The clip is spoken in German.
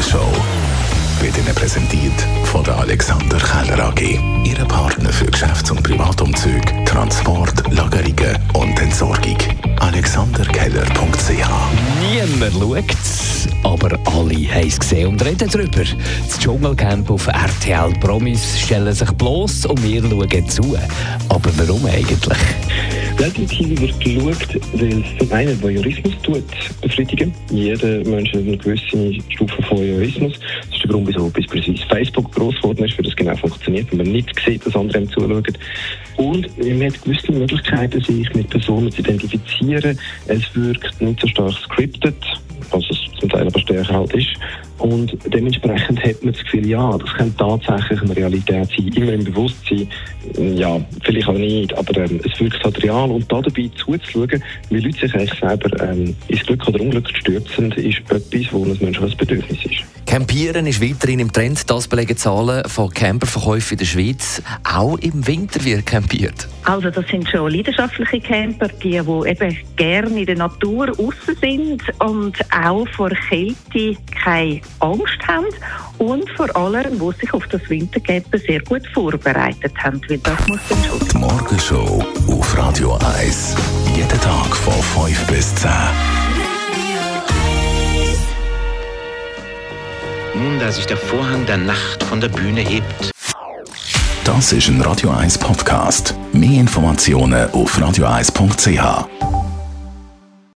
Morgenshow wird Ihnen präsentiert von der Alexander Keller AG. Ihre Partner für Geschäfts- und Privatumzug, Transport, Lagerungen und Entsorgung. AlexanderKeller.ch Niemand schaut aber alle haben es gesehen und reden darüber. Das Dschungelcamp auf RTL Promis stellen sich bloß und wir schauen zu. Aber warum eigentlich? Reality wird geschaut, weil es zum einen Voyeurismus tut, befriedigen. Jeder Mensch hat eine gewisse Stufe von Voyeurismus. Das ist der Grund, wieso beispielsweise Facebook groß geworden ist, für das genau funktioniert, wenn man nicht sieht, dass andere ihm zuschauen. Und man hat gewisse Möglichkeiten, sich mit Personen zu identifizieren. Es wirkt nicht so stark scripted, was es zum Teil aber stärker halt ist. Und dementsprechend hat man das Gefühl, ja, das könnte tatsächlich eine Realität sein, immer im Bewusstsein. Ja, vielleicht auch nicht, aber ähm, es wirkt halt real. Und da dabei zuzuschauen, wie Leute sich eigentlich selber ähm, ins Glück oder Unglück stürzen, ist etwas, wo ein menschliches Bedürfnis ist. Campieren ist weiterhin im Trend. Das belegen Zahlen von Camperverkäufen in der Schweiz. Auch im Winter wird campiert. Also das sind schon leidenschaftliche Camper, die, die eben gerne in der Natur außen sind und auch vor Kälte keine Angst haben und vor allem, die sich auf das Wintercampen sehr gut vorbereitet haben, weil das muss dann schon. Die Morgenshow auf Radio 1. Jeden Tag von 5 bis 10. Nun, da sich der Vorhang der Nacht von der Bühne hebt, Das ist ein Radio 1 Podcast. Mehr Informationen auf radio1.ch.